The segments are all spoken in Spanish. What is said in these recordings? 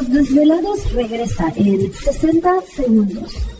Los Desvelados regresa en 60 segundos.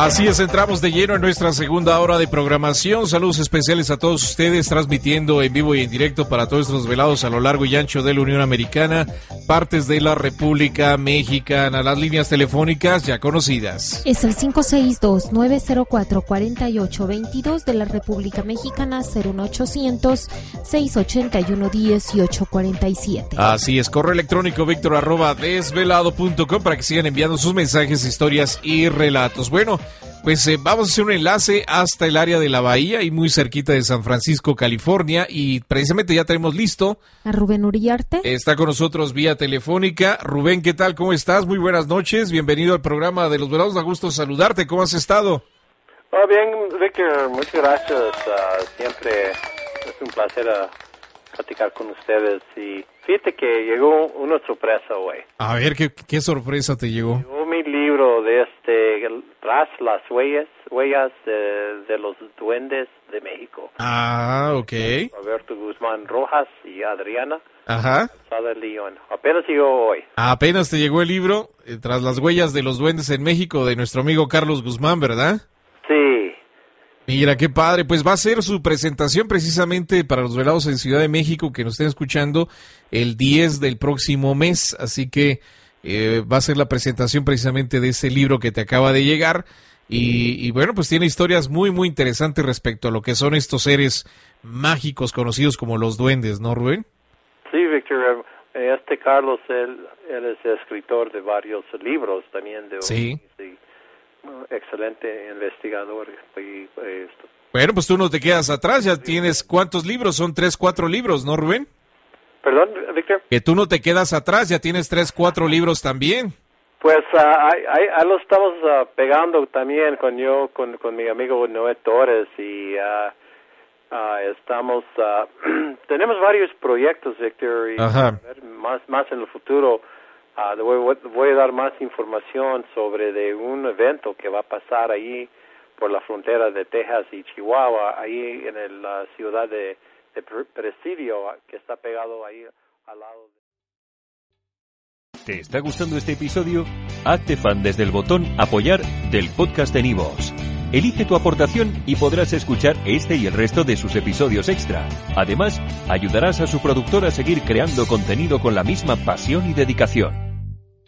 Así es, entramos de lleno en nuestra segunda hora de programación. Saludos especiales a todos ustedes, transmitiendo en vivo y en directo para todos nuestros velados a lo largo y ancho de la Unión Americana, partes de la República Mexicana, las líneas telefónicas ya conocidas. Es el 562-904-4822 de la República Mexicana, 01800-681-1847. Así es, correo electrónico víctor arroba desvelado.com para que sigan enviando sus mensajes, historias y relatos. Bueno, pues eh, vamos a hacer un enlace hasta el área de la bahía y muy cerquita de San Francisco, California. Y precisamente ya tenemos listo. A Rubén Uriarte. Está con nosotros vía telefónica. Rubén, ¿qué tal? ¿Cómo estás? Muy buenas noches. Bienvenido al programa de Los Velados. Da gusto saludarte. ¿Cómo has estado? Oh, bien, Víctor. Muchas gracias. Uh, siempre es un placer uh, platicar con ustedes. Y fíjate que llegó una sorpresa hoy. A ver, ¿qué, qué sorpresa te llegó? Llegó mi libro de este, tras las huellas, huellas de, de los duendes de México. Ah, ok. Roberto Guzmán Rojas y Adriana Ajá. Sada León. Apenas llegó hoy. Apenas te llegó el libro, eh, tras las huellas de los duendes en México, de nuestro amigo Carlos Guzmán, ¿verdad? Sí. Mira, qué padre. Pues va a ser su presentación precisamente para los velados en Ciudad de México que nos estén escuchando el 10 del próximo mes. Así que eh, va a ser la presentación precisamente de ese libro que te acaba de llegar. Y, y, bueno, pues tiene historias muy, muy interesantes respecto a lo que son estos seres mágicos conocidos como los duendes, ¿no, Rubén? Sí, Víctor. eh, Este Carlos, él, él es escritor de varios libros también. De Sí. sí. Excelente investigador. Y, eh, Bueno, pues tú no te quedas atrás, ya tienes cuántos libros, son tres, cuatro libros, ¿no, Rubén? Perdón, Víctor. Que tú no te quedas atrás, ya tienes tres, cuatro libros también. Pues ah, ahí, ahí- lo estamos ah, pegando también con yo, con, con mi amigo Noé Torres y ah, estamos, tenemos varios proyectos, Víctor, y más, más en el futuro voy, voy a dar más información sobre de un evento que va a pasar ahí por la frontera de Texas y Chihuahua, ahí en el, la ciudad de, de Pre- Presidio, que está pegado ahí al lado de... ¿Te está gustando este episodio? Hazte fan desde el botón Apoyar del podcast de Nivos. Elige tu aportación y podrás escuchar este y el resto de sus episodios extra. Además, ayudarás a su productor a seguir creando contenido con la misma pasión y dedicación.